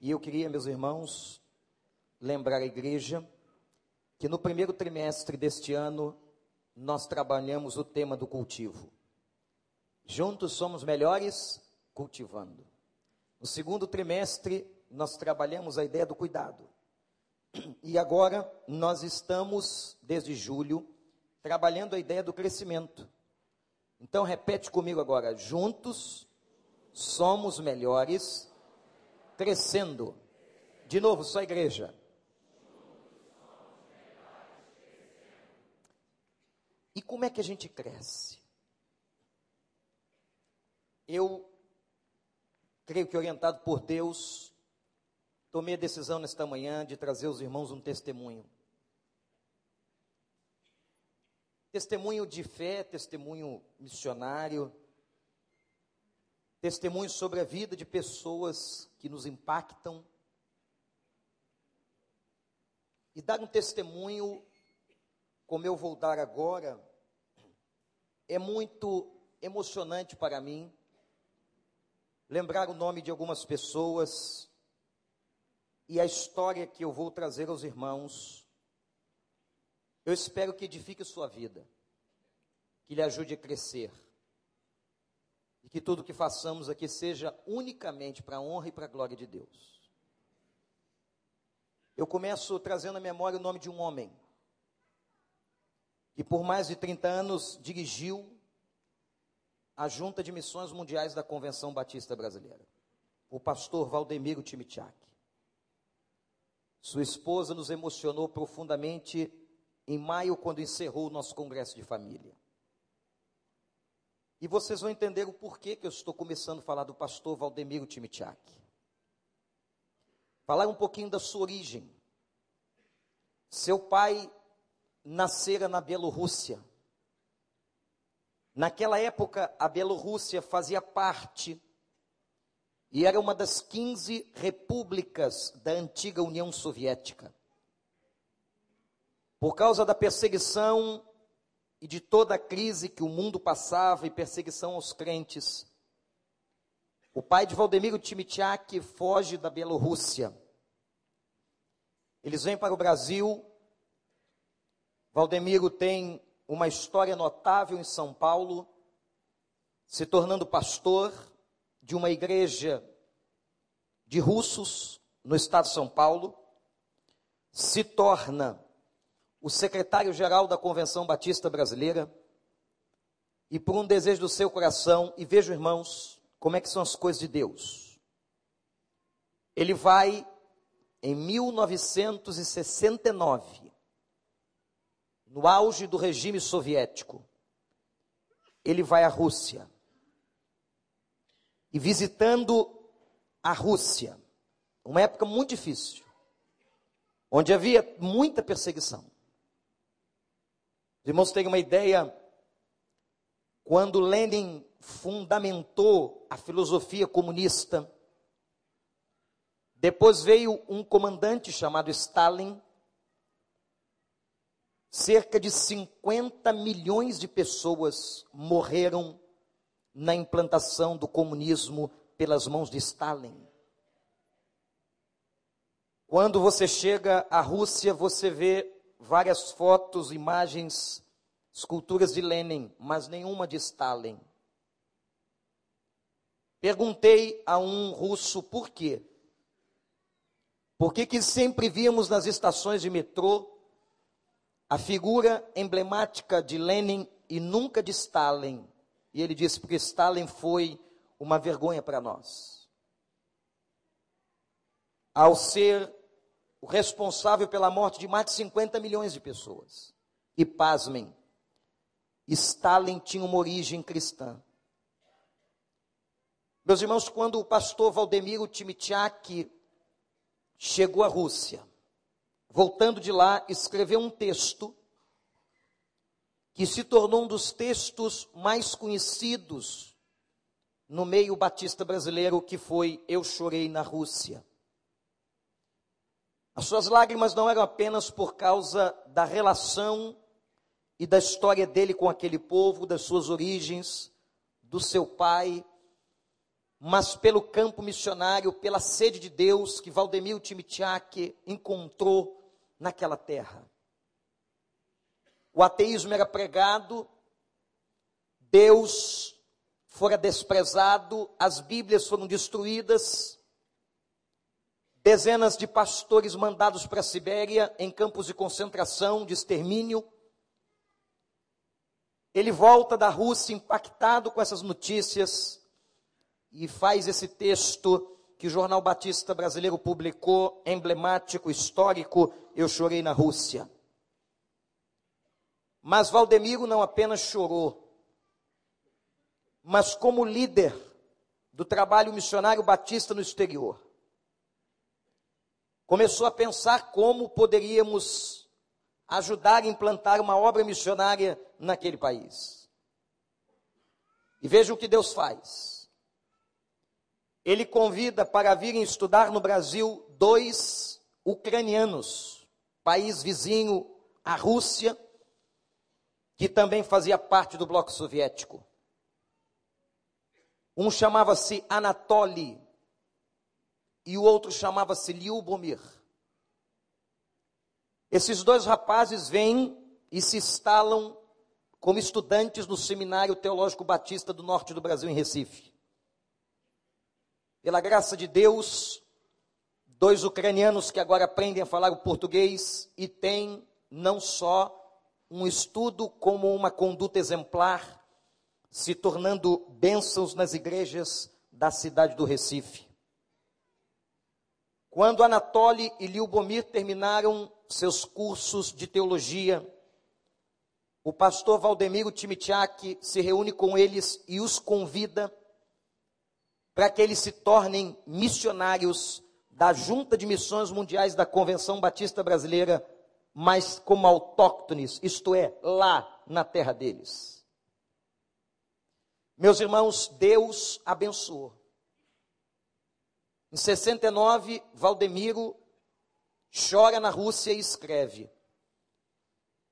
E eu queria, meus irmãos, lembrar a igreja que no primeiro trimestre deste ano nós trabalhamos o tema do cultivo. Juntos somos melhores cultivando. No segundo trimestre nós trabalhamos a ideia do cuidado. E agora nós estamos, desde julho, trabalhando a ideia do crescimento. Então repete comigo agora: juntos somos melhores crescendo. De novo, só a igreja. E como é que a gente cresce? Eu creio que orientado por Deus, tomei a decisão nesta manhã de trazer aos irmãos um testemunho. Testemunho de fé, testemunho missionário, testemunho sobre a vida de pessoas que nos impactam. E dar um testemunho, como eu vou dar agora, é muito emocionante para mim. Lembrar o nome de algumas pessoas e a história que eu vou trazer aos irmãos eu espero que edifique sua vida, que lhe ajude a crescer. E que tudo que façamos aqui seja unicamente para a honra e para a glória de Deus. Eu começo trazendo à memória o nome de um homem que por mais de 30 anos dirigiu a Junta de Missões Mundiais da Convenção Batista Brasileira, o pastor Valdemiro Timitiak. Sua esposa nos emocionou profundamente em maio, quando encerrou o nosso congresso de família. E vocês vão entender o porquê que eu estou começando a falar do pastor Valdemiro Timitiak. Falar um pouquinho da sua origem. Seu pai nascera na Bielorrússia. Naquela época, a Bielorrússia fazia parte e era uma das 15 repúblicas da antiga União Soviética por causa da perseguição e de toda a crise que o mundo passava e perseguição aos crentes, o pai de Valdemiro Timitiak foge da Bielorrússia. Eles vêm para o Brasil. Valdemiro tem uma história notável em São Paulo, se tornando pastor de uma igreja de russos no estado de São Paulo, se torna o secretário-geral da Convenção Batista Brasileira, e por um desejo do seu coração, e vejo, irmãos, como é que são as coisas de Deus. Ele vai em 1969, no auge do regime soviético, ele vai à Rússia. E visitando a Rússia, uma época muito difícil, onde havia muita perseguição. Os irmãos têm uma ideia, quando Lenin fundamentou a filosofia comunista, depois veio um comandante chamado Stalin, cerca de 50 milhões de pessoas morreram na implantação do comunismo pelas mãos de Stalin. Quando você chega à Rússia, você vê várias fotos, imagens, esculturas de Lenin, mas nenhuma de Stalin. Perguntei a um russo por quê. Por que, que sempre víamos nas estações de metrô a figura emblemática de Lenin e nunca de Stalin? E ele disse: porque Stalin foi uma vergonha para nós. Ao ser o responsável pela morte de mais de 50 milhões de pessoas. E pasmem, Stalin tinha uma origem cristã. Meus irmãos, quando o pastor Valdemiro Timitiak chegou à Rússia, voltando de lá, escreveu um texto que se tornou um dos textos mais conhecidos no meio batista brasileiro, que foi Eu Chorei na Rússia. As suas lágrimas não eram apenas por causa da relação e da história dele com aquele povo, das suas origens, do seu pai, mas pelo campo missionário, pela sede de Deus que Valdemiro Timitiak encontrou naquela terra. O ateísmo era pregado, Deus fora desprezado, as Bíblias foram destruídas, dezenas de pastores mandados para a Sibéria em campos de concentração, de extermínio. Ele volta da Rússia impactado com essas notícias e faz esse texto que o Jornal Batista Brasileiro publicou, emblemático, histórico, Eu Chorei na Rússia. Mas Valdemiro não apenas chorou, mas como líder do trabalho missionário batista no exterior, começou a pensar como poderíamos ajudar a implantar uma obra missionária naquele país. E veja o que Deus faz. Ele convida para virem estudar no Brasil dois ucranianos, país vizinho à Rússia, que também fazia parte do bloco soviético. Um chamava-se Anatoly e o outro chamava-se Liubomir. Esses dois rapazes vêm e se instalam como estudantes no Seminário Teológico Batista do Norte do Brasil, em Recife. Pela graça de Deus, dois ucranianos que agora aprendem a falar o português e têm não só um estudo como uma conduta exemplar, se tornando bênçãos nas igrejas da cidade do Recife. Quando Anatoly e Liubomir terminaram seus cursos de teologia, o pastor Valdemiro Timitiak se reúne com eles e os convida para que eles se tornem missionários da Junta de Missões Mundiais da Convenção Batista Brasileira, mas como autóctones, isto é, lá na terra deles. Meus irmãos, Deus abençoou. Em 69, Valdemiro chora na Rússia e escreve.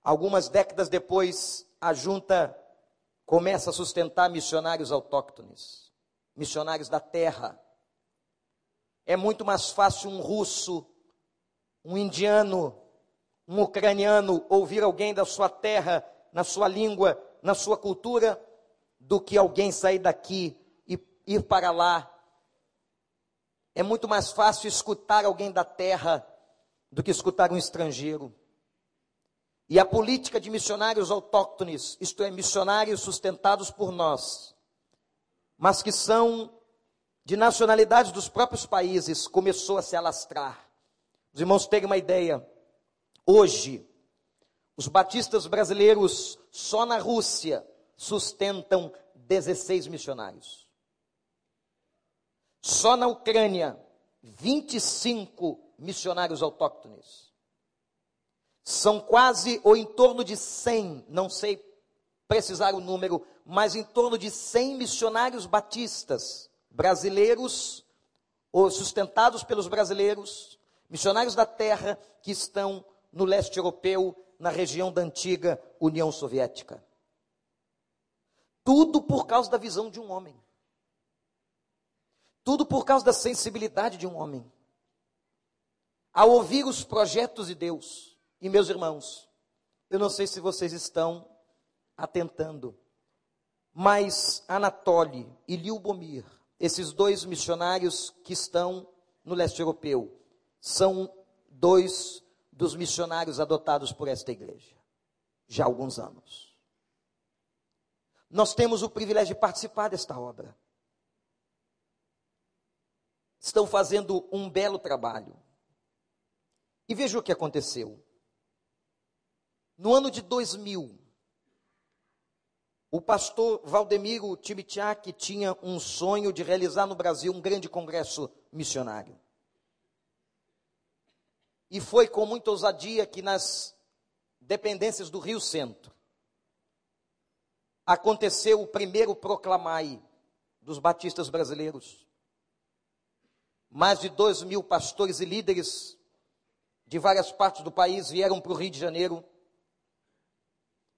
Algumas décadas depois, a junta começa a sustentar missionários autóctones, missionários da terra. É muito mais fácil um russo, um indiano, um ucraniano ouvir alguém da sua terra, na sua língua, na sua cultura, do que alguém sair daqui e ir para lá. É muito mais fácil escutar alguém da terra do que escutar um estrangeiro. E a política de missionários autóctones, isto é, missionários sustentados por nós, mas que são de nacionalidades dos próprios países, começou a se alastrar. Os irmãos terem uma ideia. Hoje, os batistas brasileiros, só na Rússia, sustentam 16 missionários. Só na Ucrânia, 25 missionários autóctones. São quase ou em torno de 100, não sei precisar o número, mas em torno de 100 missionários batistas brasileiros ou sustentados pelos brasileiros, missionários da terra que estão no leste europeu, na região da antiga União Soviética. Tudo por causa da visão de um homem. Tudo por causa da sensibilidade de um homem. Ao ouvir os projetos de Deus, e meus irmãos, eu não sei se vocês estão atentando, mas Anatoly e Liubomir, esses dois missionários que estão no leste europeu, são dois dos missionários adotados por esta igreja, já há alguns anos. Nós temos o privilégio de participar desta obra. Estão fazendo um belo trabalho. E veja o que aconteceu. No ano de 2000, o pastor Valdemiro Timitiak tinha um sonho de realizar no Brasil um grande congresso missionário. E foi com muita ousadia que nas dependências do Rio Centro, aconteceu o primeiro proclamai dos batistas brasileiros. Mais de dois mil pastores e líderes de várias partes do país vieram para o Rio de Janeiro.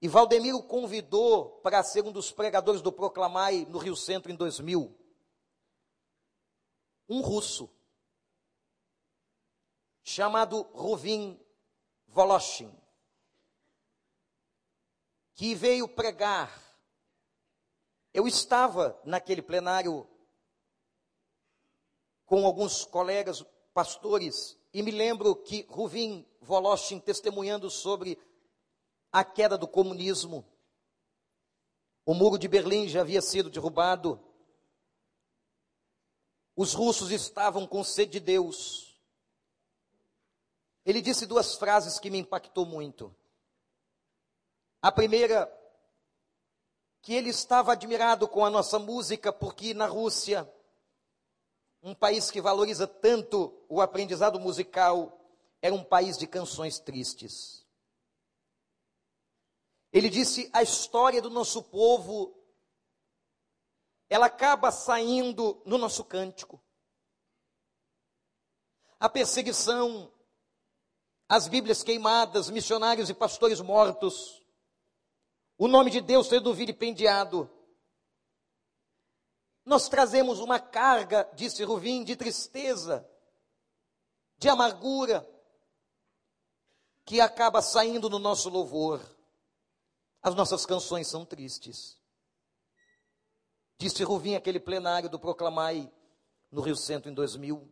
E Valdemiro convidou para ser um dos pregadores do Proclamai no Rio Centro em 2000. um russo chamado Ruvin Voloshin, que veio pregar. Eu estava naquele plenário com alguns colegas pastores e me lembro que Ruvin Voloshin testemunhando sobre a queda do comunismo. O muro de Berlim já havia sido derrubado. Os russos estavam com sede de Deus. Ele disse duas frases que me impactou muito. A primeira, que ele estava admirado com a nossa música, porque na Rússia, um país que valoriza tanto o aprendizado musical, era um país de canções tristes. Ele disse: a história do nosso povo, ela acaba saindo no nosso cântico. A perseguição, as Bíblias queimadas, missionários e pastores mortos, o nome de Deus sendo vilipendiado. Nós trazemos uma carga, disse Ruvim, de tristeza, de amargura, que acaba saindo no nosso louvor. As nossas canções são tristes. Disse Ruvim aquele plenário do Proclamai no Rio Centro em 2000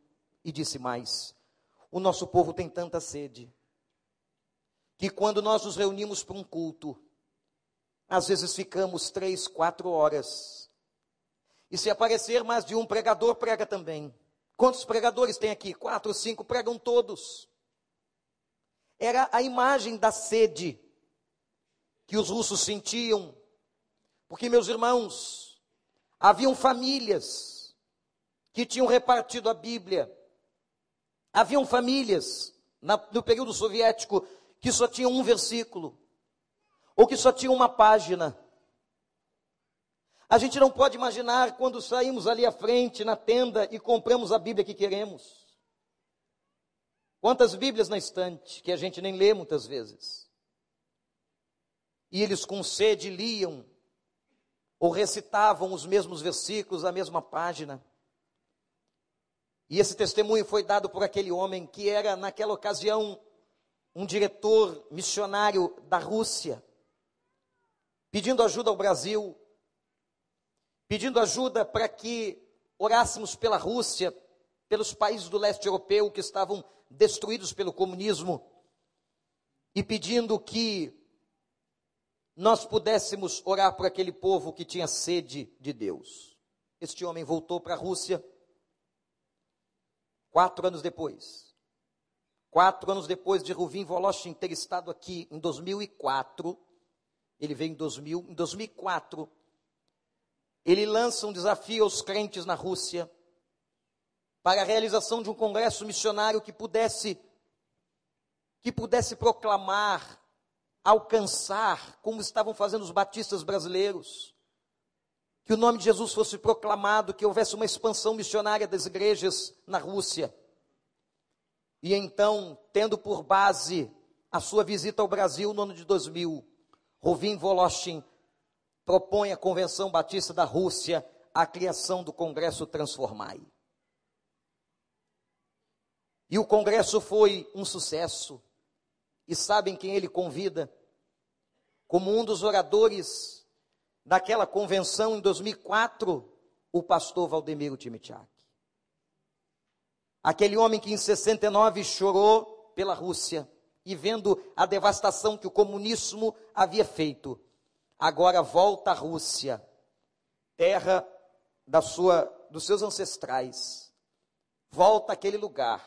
e disse mais: o nosso povo tem tanta sede que quando nós nos reunimos para um culto, às vezes ficamos três, quatro horas. E se aparecer mais de um pregador, prega também. Quantos pregadores tem aqui? Quatro, cinco, pregam todos. Era a imagem da sede que os russos sentiam, porque, meus irmãos, haviam famílias que tinham repartido a Bíblia, Haviam famílias na, no período soviético que só tinham um versículo, ou que só tinham uma página. A gente não pode imaginar quando saímos ali à frente, na tenda, e compramos a Bíblia que queremos. Quantas Bíblias na estante, que a gente nem lê muitas vezes. E eles com sede liam, ou recitavam os mesmos versículos, a mesma página. E esse testemunho foi dado por aquele homem que era, naquela ocasião, um diretor missionário da Rússia, pedindo ajuda ao Brasil, pedindo ajuda para que orássemos pela Rússia, pelos países do leste europeu que estavam destruídos pelo comunismo, e pedindo que nós pudéssemos orar por aquele povo que tinha sede de Deus. Este homem voltou para a Rússia Quatro anos depois, quatro anos depois de Ruvim Voloshin ter estado aqui em 2004, ele veio em 2000, em 2004, ele lança um desafio aos crentes na Rússia para a realização de um congresso missionário que pudesse que pudesse proclamar, alcançar, como estavam fazendo os batistas brasileiros, que o nome de Jesus fosse proclamado, que houvesse uma expansão missionária das igrejas na Rússia. E então, tendo por base a sua visita ao Brasil no ano de 2000, Rovin Voloshin propõe à Convenção Batista da Rússia a criação do Congresso Transformai. E o congresso foi um sucesso. E sabem quem ele convida? Como um dos oradores daquela convenção em 2004, o pastor Valdemiro Timichak. Aquele homem que em 69 chorou pela Rússia e vendo a devastação que o comunismo havia feito, agora volta à Rússia, terra da sua, dos seus ancestrais. Volta àquele lugar.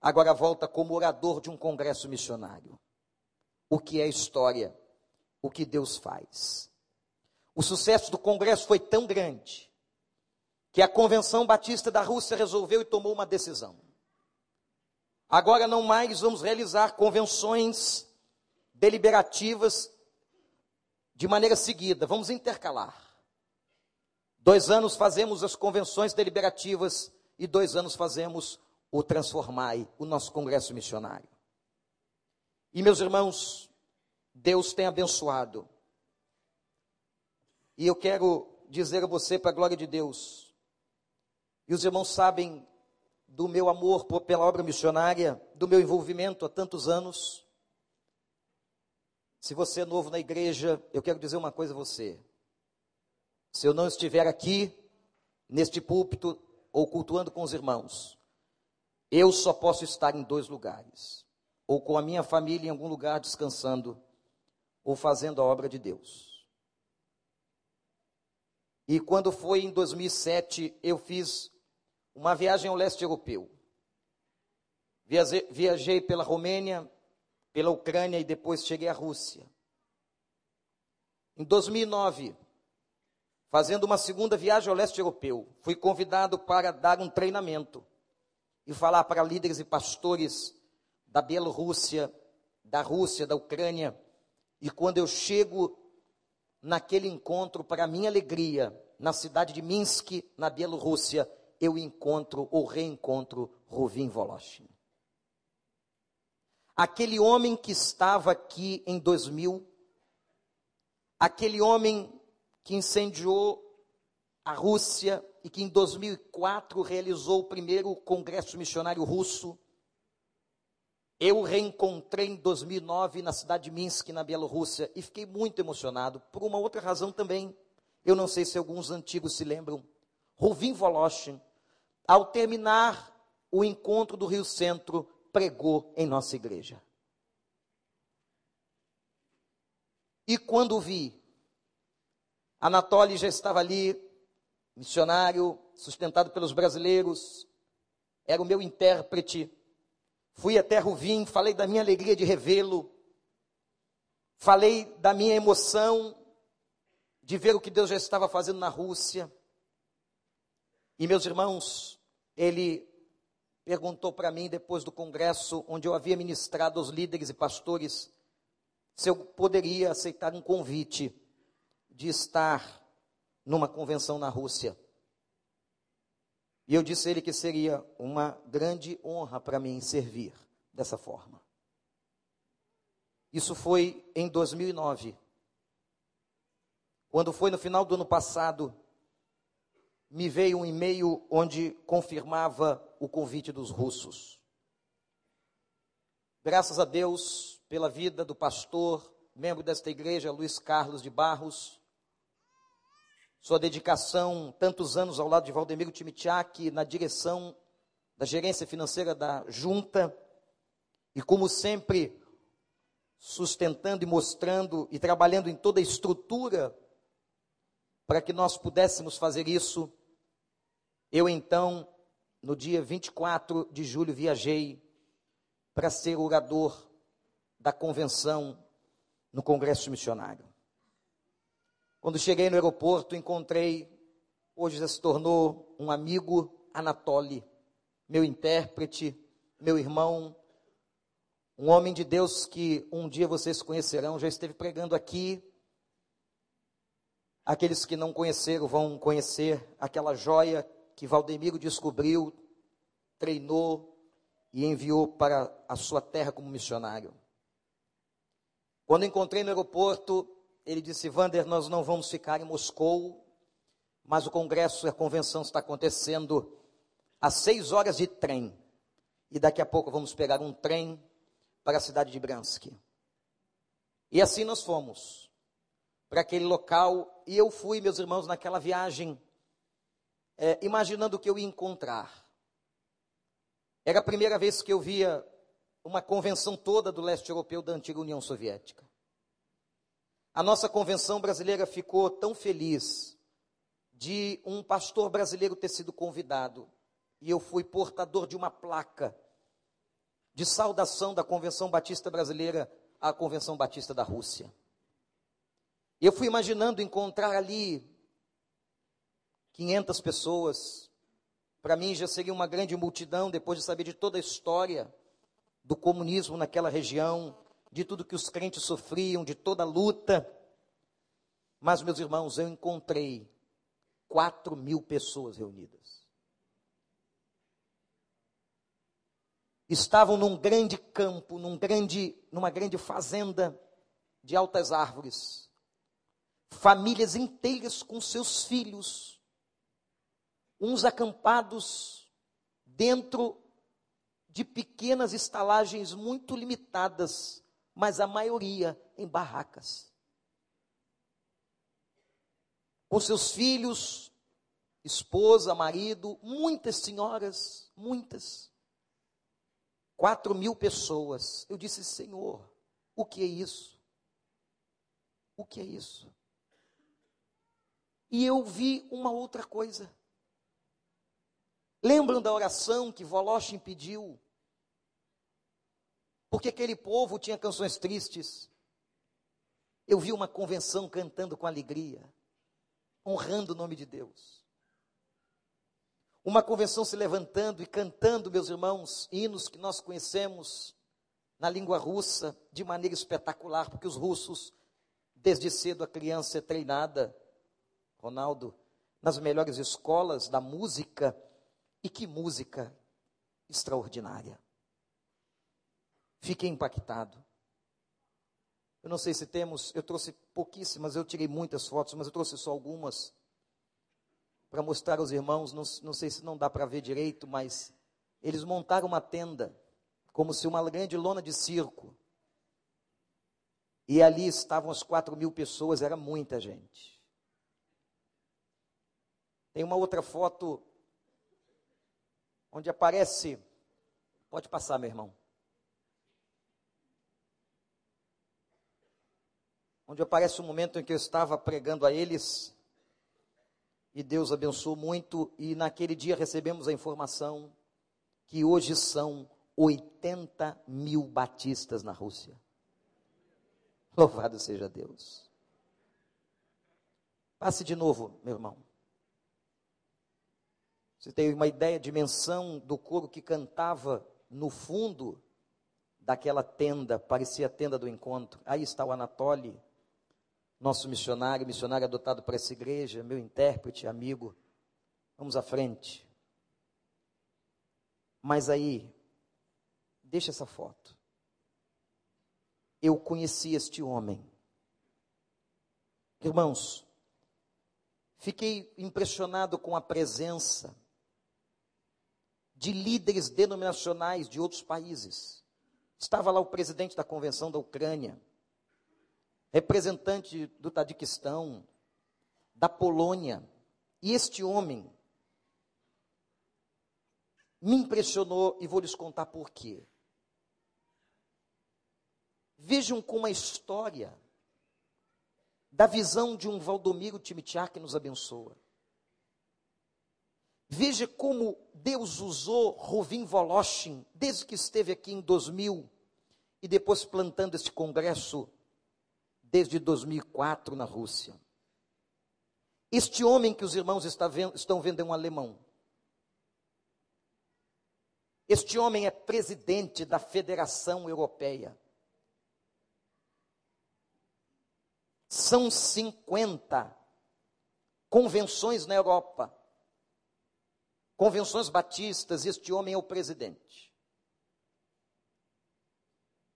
Agora volta como orador de um congresso missionário. O que é história? O que Deus faz? O sucesso do Congresso foi tão grande que a Convenção Batista da Rússia resolveu e tomou uma decisão. Agora não mais vamos realizar convenções deliberativas de maneira seguida, vamos intercalar. Dois anos fazemos as convenções deliberativas e dois anos fazemos o Transformai, o nosso congresso missionário. E meus irmãos, Deus tem abençoado e eu quero dizer a você, para a glória de Deus, E os irmãos sabem do meu amor pela obra missionária, do meu envolvimento há tantos anos. Se você é novo na igreja, eu quero dizer uma coisa a você. Se eu não estiver aqui, neste púlpito, ou cultuando com os irmãos, eu só posso estar em dois lugares: ou com a minha família em algum lugar descansando, ou fazendo a obra de Deus. E quando foi em 2007, eu fiz uma viagem ao leste europeu. Viajei, pela Romênia, pela Ucrânia e depois cheguei à Rússia. Em 2009, fazendo uma segunda viagem ao leste europeu, fui convidado para dar um treinamento e falar para líderes e pastores da Bielorrússia, da Rússia, da Ucrânia. E quando eu chego naquele encontro, para minha alegria, na cidade de Minsk, na Bielorrússia, eu encontro ou reencontro Rovin Voloshin. Aquele homem que estava aqui em 2000, aquele homem que incendiou a Rússia e que em 2004 realizou o primeiro congresso missionário russo. Eu reencontrei em 2009 na cidade de Minsk, na Bielorrússia, e fiquei muito emocionado por uma outra razão também. Eu não sei se alguns antigos se lembram. Ruvim Voloshin, ao terminar o encontro do Rio Centro, pregou em nossa igreja. E quando vi, Anatoly já estava ali, missionário, sustentado pelos brasileiros, era o meu intérprete. Fui até Ruvim, falei da minha alegria de revê-lo, falei da minha emoção de ver o que Deus já estava fazendo na Rússia. E meus irmãos, ele perguntou para mim depois do congresso onde eu havia ministrado aos líderes e pastores se eu poderia aceitar um convite de estar numa convenção na Rússia. E eu disse a ele que seria uma grande honra para mim servir dessa forma. Isso foi em 2009. Quando foi no final do ano passado, me veio um e-mail onde confirmava o convite dos russos. Graças a Deus pela vida do pastor, membro desta igreja, Luiz Carlos de Barros, sua dedicação, tantos anos ao lado de Valdemiro Timitiak, na direção da gerência financeira da junta, e como sempre, sustentando e mostrando e trabalhando em toda a estrutura para que nós pudéssemos fazer isso eu então, no dia 24 de julho, viajei para ser orador da convenção no Congresso Missionário. Quando cheguei no aeroporto, encontrei, hoje já se tornou um amigo, Anatoly, meu intérprete, meu irmão, um homem de Deus que um dia vocês conhecerão, já esteve pregando aqui. Aqueles que não conheceram vão conhecer aquela joia que Valdemiro descobriu, treinou e enviou para a sua terra como missionário. Quando encontrei no aeroporto, ele disse: Vander, nós não vamos ficar em Moscou, mas o congresso a convenção está acontecendo às seis horas de trem. E daqui a pouco vamos pegar um trem para a cidade de Bransk. E assim nós fomos para aquele local. E eu fui, meus irmãos, naquela viagem é, imaginando o que eu ia encontrar. Era a primeira vez que eu via uma convenção toda do leste europeu da antiga União Soviética. A nossa convenção brasileira ficou tão feliz de um pastor brasileiro ter sido convidado, e eu fui portador de uma placa de saudação da Convenção Batista Brasileira à Convenção Batista da Rússia. Eu fui imaginando encontrar ali 500 pessoas. Para mim já seria uma grande multidão depois de saber de toda a história do comunismo naquela região, de tudo que os crentes sofriam, de toda a luta. Mas, meus irmãos, eu encontrei 4 mil pessoas reunidas. Estavam num grande campo, num grande, numa grande fazenda de altas árvores. Famílias inteiras com seus filhos, uns acampados dentro de pequenas estalagens muito limitadas, mas a maioria em barracas. Com seus filhos, esposa, marido, muitas senhoras, muitas. Quatro mil pessoas. Eu disse, Senhor, o que é isso? O que é isso? E eu vi uma outra coisa. Lembram da oração que Voloshin pediu? Porque aquele povo tinha canções tristes. Eu vi uma convenção cantando com alegria, honrando o nome de Deus. Uma convenção se levantando e cantando, meus irmãos, hinos que nós conhecemos na língua russa de maneira espetacular, porque os russos, desde cedo a criança é treinada, Ronaldo, nas melhores escolas da música, e que música extraordinária. Fiquei impactado. Eu não sei se temos, eu trouxe pouquíssimas, eu tirei muitas fotos, mas eu trouxe só algumas para mostrar aos irmãos. Não, não sei se não dá para ver direito, mas eles montaram uma tenda, como se uma grande lona de circo. E ali estavam as quatro mil pessoas, era muita gente. Tem uma outra foto onde aparece. Pode passar, meu irmão. Onde aparece o momento em que eu estava pregando a eles. E Deus abençoou muito. E naquele dia recebemos a informação que hoje são 80 mil batistas na Rússia. Louvado seja Deus. Passe de novo, meu irmão. Você tem uma ideia, dimensão do coro que cantava no fundo daquela tenda, parecia a tenda do encontro. Aí está o Anatoly, nosso missionário, missionário adotado para essa igreja, meu intérprete, amigo. Vamos à frente. Mas aí, deixa essa foto. Eu conheci este homem. Irmãos, fiquei impressionado com a presença de líderes denominacionais de outros países. Estava lá o presidente da convenção da Ucrânia, representante do Tadiquistão, da Polônia. E este homem me impressionou e vou lhes contar por quê. Vejam como a história da visão de um Valdomiro Timitiak nos abençoa. Veja como Deus usou Rovin Voloshin, desde que esteve aqui em 2000, e depois plantando este congresso desde 2004 na Rússia. Este homem que os irmãos estão vendo é um alemão. Este homem é presidente da Federação Europeia. São 50 convenções na Europa convenções batistas, este homem é o presidente.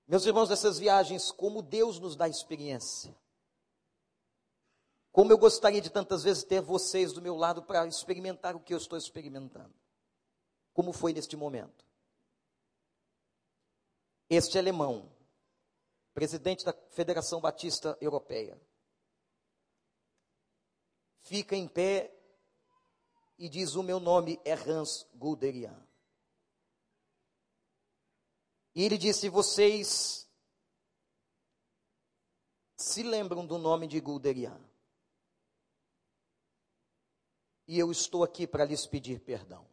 Meus irmãos, dessas viagens, como Deus nos dá experiência. Como eu gostaria de tantas vezes ter vocês do meu lado para experimentar o que eu estou experimentando. Como foi neste momento. Este alemão, presidente da Federação Batista Europeia, fica em pé e diz: O meu nome é Hans Guderian. E ele disse: Vocês se lembram do nome de Guderian? E eu estou aqui para lhes pedir perdão.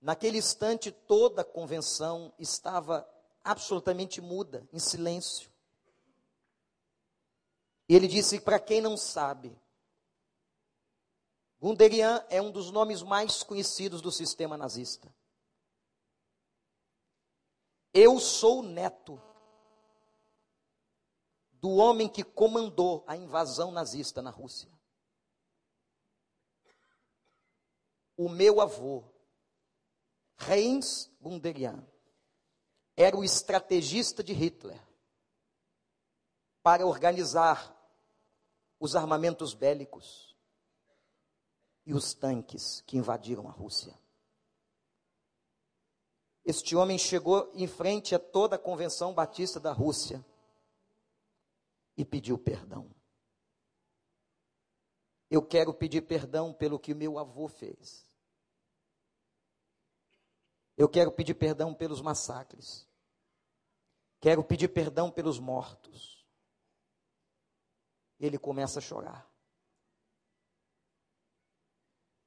Naquele instante, toda a convenção estava absolutamente muda, em silêncio. E ele disse: Para quem não sabe, Gunderian é um dos nomes mais conhecidos do sistema nazista. Eu sou neto do homem que comandou a invasão nazista na Rússia. O meu avô, Heinz Gunderian, era o estrategista de Hitler para organizar os armamentos bélicos e os tanques que invadiram a Rússia. Este homem chegou em frente a toda a convenção batista da Rússia e pediu perdão. Eu quero pedir perdão pelo que meu avô fez. Eu quero pedir perdão pelos massacres. Quero pedir perdão pelos mortos. Ele começa a chorar.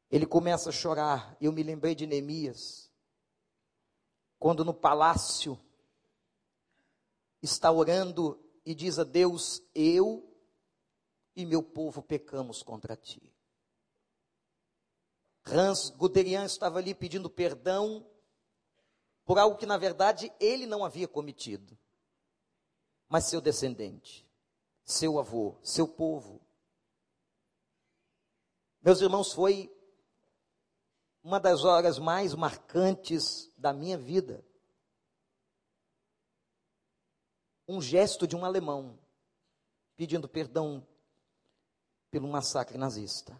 Ele começa a chorar. Eu me lembrei de Neemias, quando no palácio está orando e diz a Deus: Eu e meu povo pecamos contra ti. Hans Guderian estava ali pedindo perdão por algo que, na verdade, ele não havia cometido, mas seu descendente, seu avô, seu povo. Meus irmãos, foi uma das horas mais marcantes da minha vida. Um gesto de um alemão pedindo perdão pelo massacre nazista.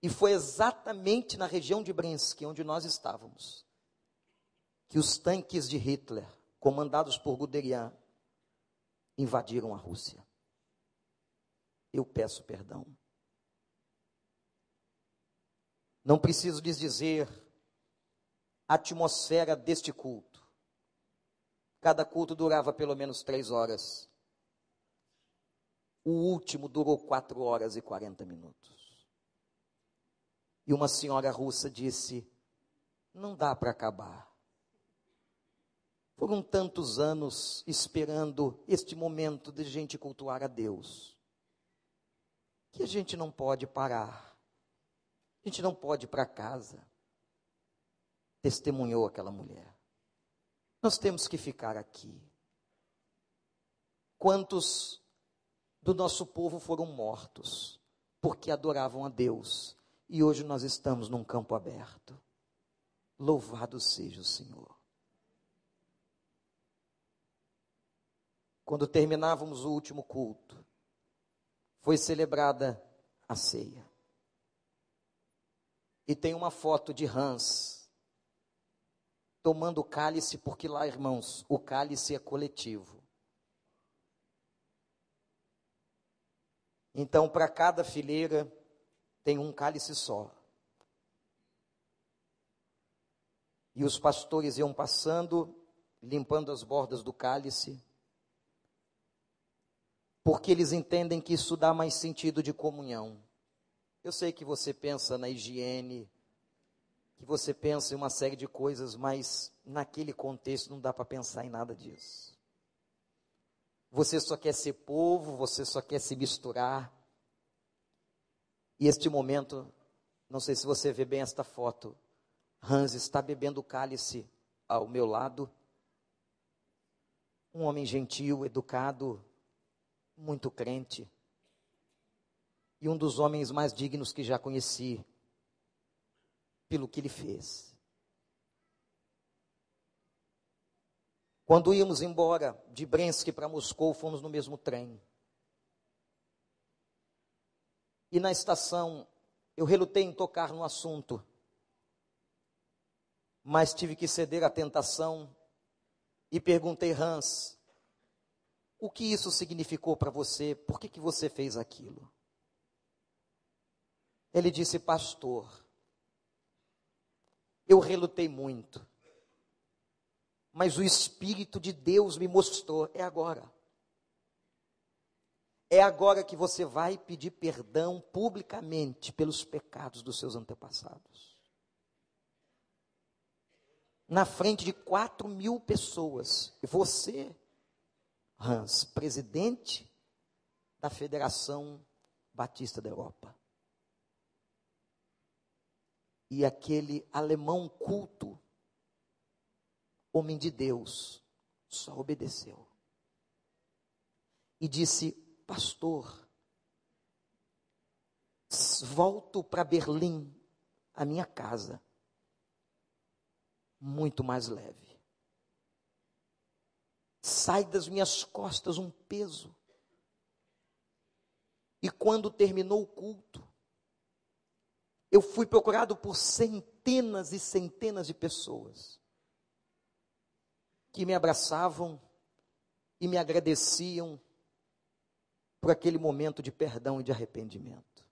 E foi exatamente na região de Brensk, onde nós estávamos, que os tanques de Hitler, comandados por Guderian, invadiram a Rússia. Eu peço perdão. Não preciso lhes dizer a atmosfera deste culto. Cada culto durava pelo menos três horas. O último durou quatro horas e quarenta minutos. E uma senhora russa disse: Não dá para acabar. Foram tantos anos esperando este momento de gente cultuar a Deus, que a gente não pode parar. A gente não pode ir para casa. Testemunhou aquela mulher. Nós temos que ficar aqui. Quantos do nosso povo foram mortos porque adoravam a Deus e hoje nós estamos num campo aberto? Louvado seja o Senhor. Quando terminávamos o último culto, foi celebrada a ceia. E tem uma foto de Hans tomando o cálice, porque lá, irmãos, o cálice é coletivo. Então, para cada fileira, tem um cálice só. E os pastores iam passando, limpando as bordas do cálice, porque eles entendem que isso dá mais sentido de comunhão. Eu sei que você pensa na higiene, que você pensa em uma série de coisas, mas naquele contexto não dá para pensar em nada disso. Você só quer ser povo, você só quer se misturar. E este momento, não sei se você vê bem esta foto, Hans está bebendo cálice ao meu lado. Um homem gentil, educado, muito crente e um dos homens mais dignos que já conheci, pelo que ele fez. Quando íamos embora de Brensk para Moscou, fomos no mesmo trem. E na estação, eu relutei em tocar no assunto, mas tive que ceder à tentação e perguntei, Hans, o que isso significou para você? Por que, que você fez aquilo? Ele disse: Pastor, eu relutei muito, mas o Espírito de Deus me mostrou: é agora. É agora que você vai pedir perdão publicamente pelos pecados dos seus antepassados. Na frente de quatro mil pessoas. Você, Hans, presidente da Federação Batista da Europa e aquele alemão culto, homem de Deus, só obedeceu. E disse: Pastor, volto para Berlim, a minha casa, muito mais leve. Sai das minhas costas um peso. E quando terminou o culto, eu fui procurado por centenas e centenas de pessoas que me abraçavam e me agradeciam por aquele momento de perdão e de arrependimento.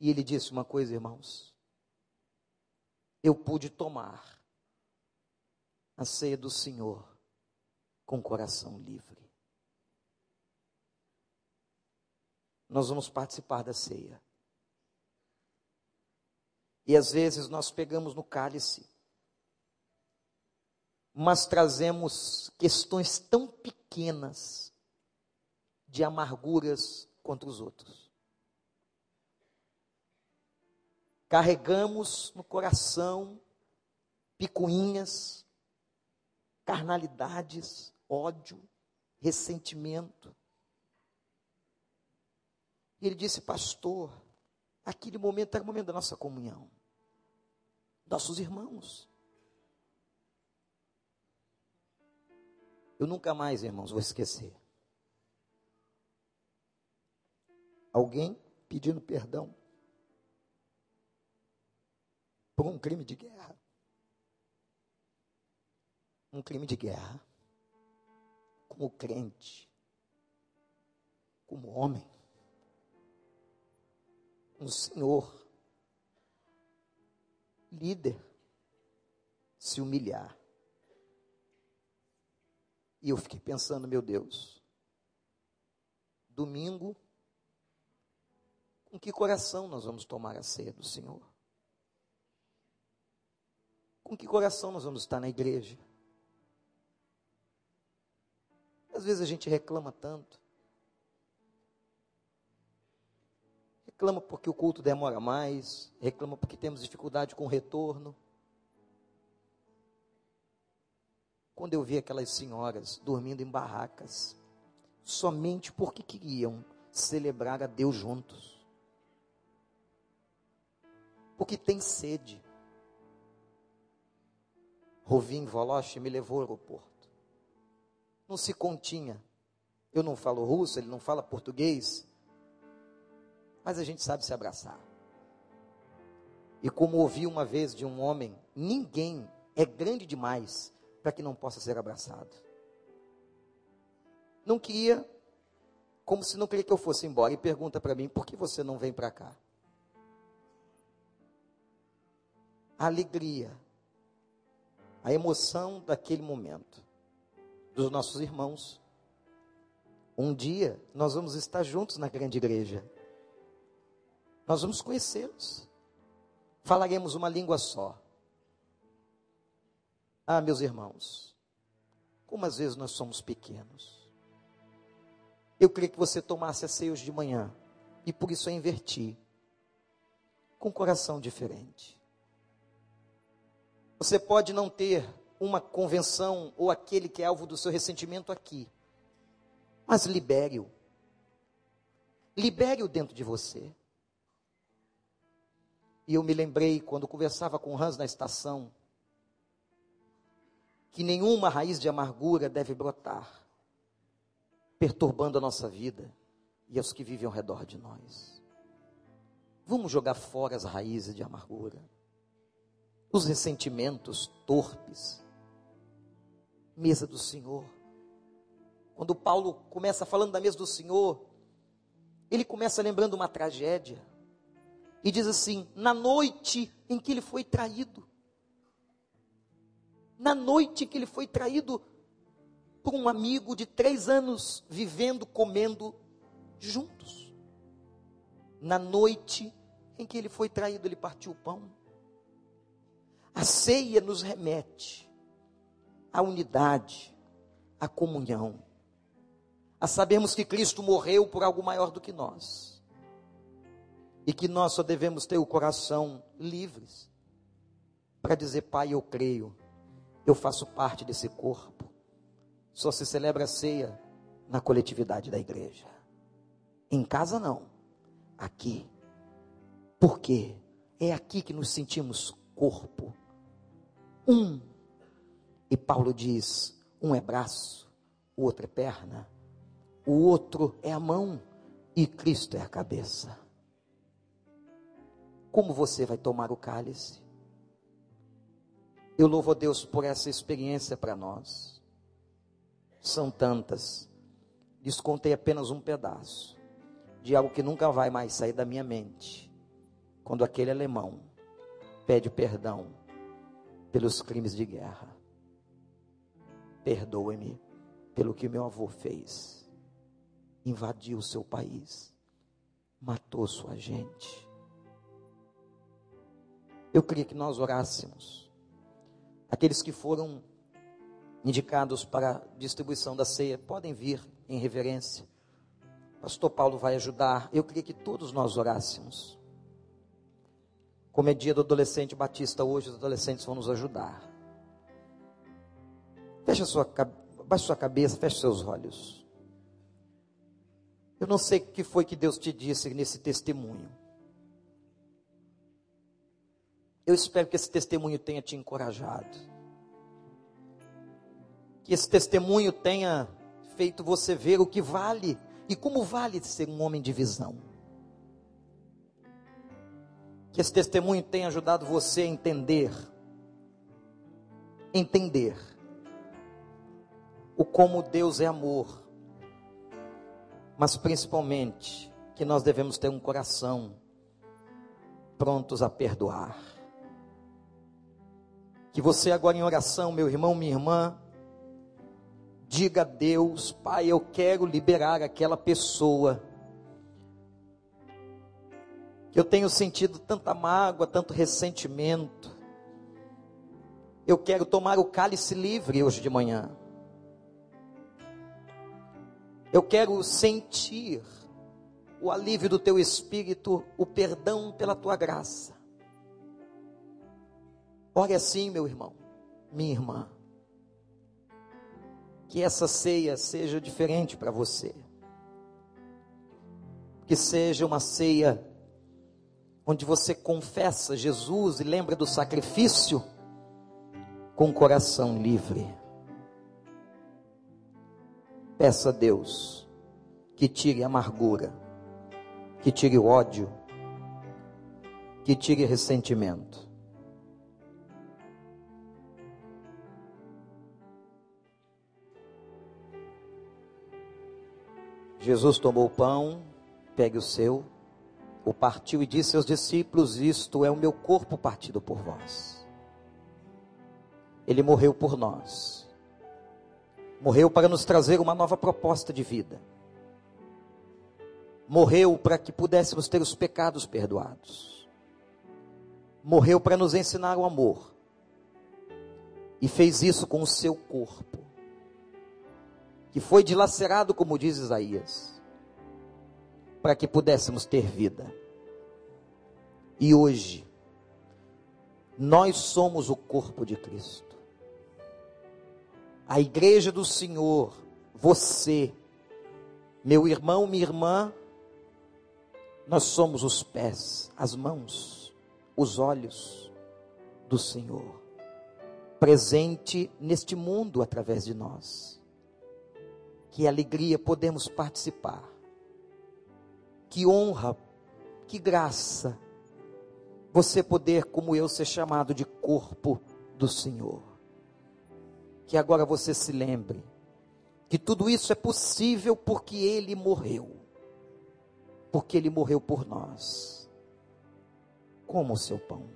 E ele disse uma coisa, irmãos. Eu pude tomar a ceia do Senhor com coração livre. Nós vamos participar da ceia. E às vezes nós pegamos no cálice, mas trazemos questões tão pequenas de amarguras contra os outros. Carregamos no coração picuinhas, carnalidades, ódio, ressentimento. Ele disse, pastor, aquele momento era o momento da nossa comunhão. Nossos irmãos. Eu nunca mais, irmãos, vou esquecer. Alguém pedindo perdão por um crime de guerra. Um crime de guerra. Como crente. Como homem. Um senhor. Líder. Se humilhar. E eu fiquei pensando, meu Deus. Domingo. Com que coração nós vamos tomar a ceia do Senhor? Com que coração nós vamos estar na igreja? Às vezes a gente reclama tanto. Reclama porque o culto demora mais, reclama porque temos dificuldade com o retorno. Quando eu vi aquelas senhoras dormindo em barracas, somente porque queriam celebrar a Deus juntos. Porque tem sede. Rovim Voloche me levou ao aeroporto. Não se continha. Eu não falo russo, ele não fala português. Mas a gente sabe se abraçar. E como ouvi uma vez de um homem, ninguém é grande demais para que não possa ser abraçado. Não queria, como se não queria que eu fosse embora, e pergunta para mim: por que você não vem para cá? alegria a emoção daquele momento, dos nossos irmãos. Um dia nós vamos estar juntos na grande igreja. Nós vamos conhecê-los. Falaremos uma língua só. Ah, meus irmãos, como às vezes nós somos pequenos. Eu queria que você tomasse a ceia hoje de manhã. E por isso eu inverti. Com um coração diferente. Você pode não ter uma convenção ou aquele que é alvo do seu ressentimento aqui, mas libere-o. Libere-o dentro de você. E eu me lembrei quando conversava com Hans na estação, que nenhuma raiz de amargura deve brotar, perturbando a nossa vida e aos que vivem ao redor de nós. Vamos jogar fora as raízes de amargura os ressentimentos torpes. Mesa do Senhor. Quando Paulo começa falando da mesa do Senhor, ele começa lembrando uma tragédia. E diz assim: na noite em que ele foi traído, na noite que ele foi traído por um amigo de três anos, vivendo, comendo juntos. Na noite em que ele foi traído, ele partiu o pão. A ceia nos remete à unidade, à comunhão, a sabermos que Cristo morreu por algo maior do que nós e que nós só devemos ter o coração livres para dizer: Pai, eu creio, eu faço parte desse corpo. Só se celebra a ceia na coletividade da igreja. Em casa não, aqui. Porque é aqui que nos sentimos corpo um. E Paulo diz: um é braço, o outro é perna, o outro é a mão e Cristo é a cabeça. Como você vai tomar o cálice. Eu louvo a Deus por essa experiência para nós. São tantas. Lhes contei apenas um pedaço de algo que nunca vai mais sair da minha mente. Quando aquele alemão pede perdão pelos crimes de guerra. Perdoe-me pelo que meu avô fez. Invadiu o seu país, matou sua gente. Eu queria que nós orássemos. Aqueles que foram indicados para a distribuição da ceia podem vir em reverência. Pastor Paulo vai ajudar. Eu queria que todos nós orássemos. Como é dia do adolescente batista hoje, os adolescentes vão nos ajudar. Feche sua, baixe sua cabeça, feche seus olhos. Eu não sei o que foi que Deus te disse nesse testemunho. Eu espero que esse testemunho tenha te encorajado. Que esse testemunho tenha feito você ver o que vale e como vale ser um homem de visão. Que esse testemunho tenha ajudado você a entender, entender o como Deus é amor, mas principalmente que nós devemos ter um coração prontos a perdoar. Que você agora em oração, meu irmão, minha irmã, diga a Deus, Pai, eu quero liberar aquela pessoa que eu tenho sentido tanta mágoa, tanto ressentimento. Eu quero tomar o cálice livre hoje de manhã. Eu quero sentir o alívio do teu espírito, o perdão pela tua graça. Ore assim, meu irmão, minha irmã. Que essa ceia seja diferente para você. Que seja uma ceia onde você confessa Jesus e lembra do sacrifício com o coração livre. Peça a Deus que tire a amargura, que tire o ódio, que tire ressentimento. Jesus tomou o pão, pegue o seu o partiu e disse aos discípulos: Isto é o meu corpo partido por vós. Ele morreu por nós. Morreu para nos trazer uma nova proposta de vida. Morreu para que pudéssemos ter os pecados perdoados. Morreu para nos ensinar o amor. E fez isso com o seu corpo, que foi dilacerado, como diz Isaías para que pudéssemos ter vida. E hoje, nós somos o corpo de Cristo. A igreja do Senhor, você, meu irmão, minha irmã, nós somos os pés, as mãos, os olhos do Senhor, presente neste mundo através de nós. Que alegria podemos participar que honra, que graça, você poder, como eu, ser chamado de corpo do Senhor. Que agora você se lembre que tudo isso é possível porque Ele morreu, porque Ele morreu por nós. Como o seu pão.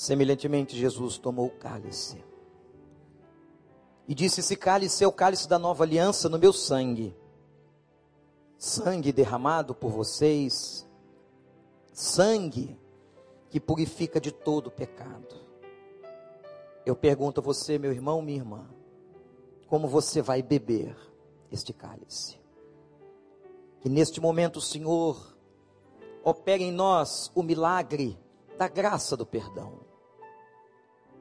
Semelhantemente, Jesus tomou o cálice e disse: Esse cálice é o cálice da nova aliança no meu sangue. Sangue derramado por vocês, sangue que purifica de todo pecado. Eu pergunto a você, meu irmão, minha irmã, como você vai beber este cálice? Que neste momento o Senhor opere em nós o milagre da graça do perdão.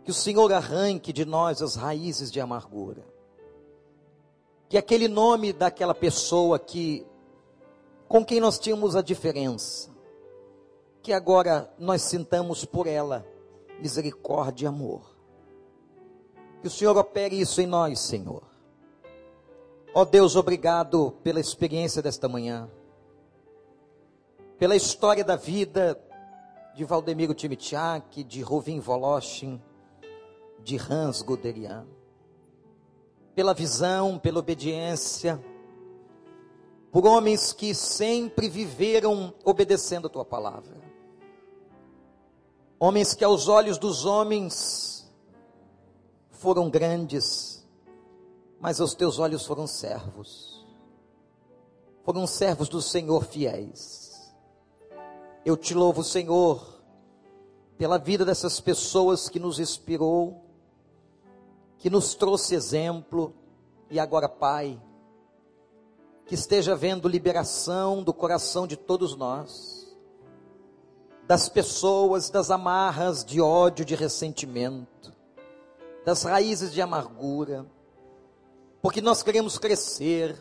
Que o Senhor arranque de nós as raízes de amargura. Que aquele nome daquela pessoa que com quem nós tínhamos a diferença, que agora nós sintamos por ela misericórdia e amor. Que o Senhor opere isso em nós, Senhor. Ó Deus, obrigado pela experiência desta manhã, pela história da vida de Valdemiro Timitiak, de Rovin Voloshin, de Hans Guderian, pela visão, pela obediência, por homens que sempre viveram obedecendo a tua palavra. Homens que aos olhos dos homens foram grandes, mas aos teus olhos foram servos. Foram servos do Senhor fiéis. Eu te louvo, Senhor, pela vida dessas pessoas que nos inspirou, que nos trouxe exemplo, e agora, Pai, que esteja vendo liberação do coração de todos nós, das pessoas, das amarras de ódio, de ressentimento, das raízes de amargura, porque nós queremos crescer,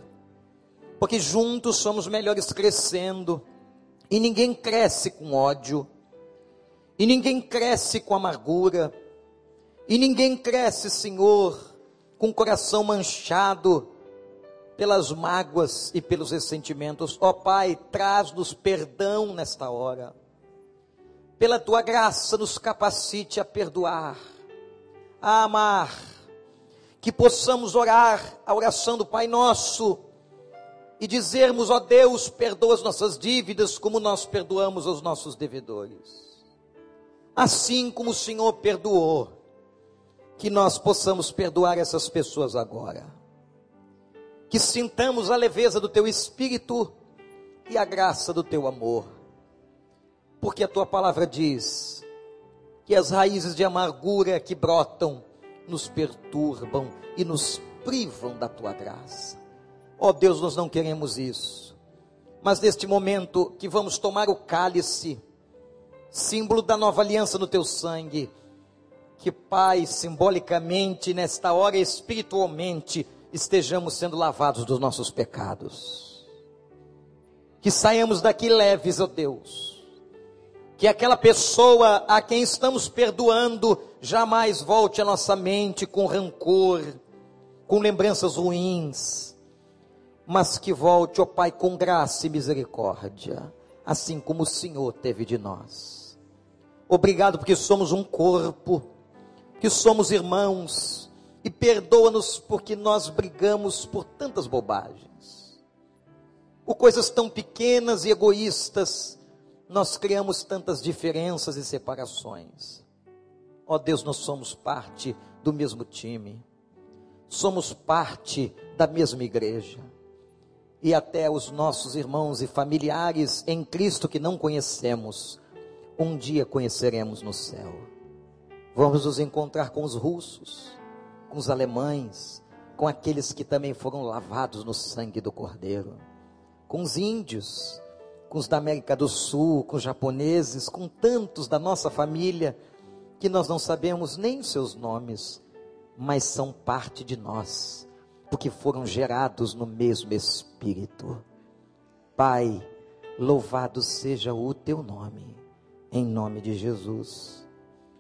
porque juntos somos melhores crescendo, e ninguém cresce com ódio, e ninguém cresce com amargura, e ninguém cresce, Senhor, com o coração manchado, pelas mágoas e pelos ressentimentos. Ó oh, Pai, traz-nos perdão nesta hora. Pela tua graça, nos capacite a perdoar, a amar, que possamos orar a oração do Pai Nosso e dizermos: Ó oh Deus, perdoa as nossas dívidas como nós perdoamos aos nossos devedores. Assim como o Senhor perdoou, que nós possamos perdoar essas pessoas agora que sintamos a leveza do teu espírito e a graça do teu amor. Porque a tua palavra diz que as raízes de amargura que brotam nos perturbam e nos privam da tua graça. Ó oh Deus, nós não queremos isso. Mas neste momento que vamos tomar o cálice, símbolo da nova aliança no teu sangue, que Pai, simbolicamente, nesta hora espiritualmente, estejamos sendo lavados dos nossos pecados. Que saiamos daqui leves, ó oh Deus. Que aquela pessoa a quem estamos perdoando jamais volte à nossa mente com rancor, com lembranças ruins, mas que volte, ó oh Pai, com graça e misericórdia, assim como o Senhor teve de nós. Obrigado porque somos um corpo, que somos irmãos, e perdoa-nos porque nós brigamos por tantas bobagens. Por coisas tão pequenas e egoístas, nós criamos tantas diferenças e separações. Ó oh Deus, nós somos parte do mesmo time, somos parte da mesma igreja. E até os nossos irmãos e familiares em Cristo que não conhecemos, um dia conheceremos no céu. Vamos nos encontrar com os russos, com os alemães, com aqueles que também foram lavados no sangue do Cordeiro, com os índios, com os da América do Sul, com os japoneses, com tantos da nossa família que nós não sabemos nem seus nomes, mas são parte de nós, porque foram gerados no mesmo Espírito. Pai, louvado seja o teu nome, em nome de Jesus.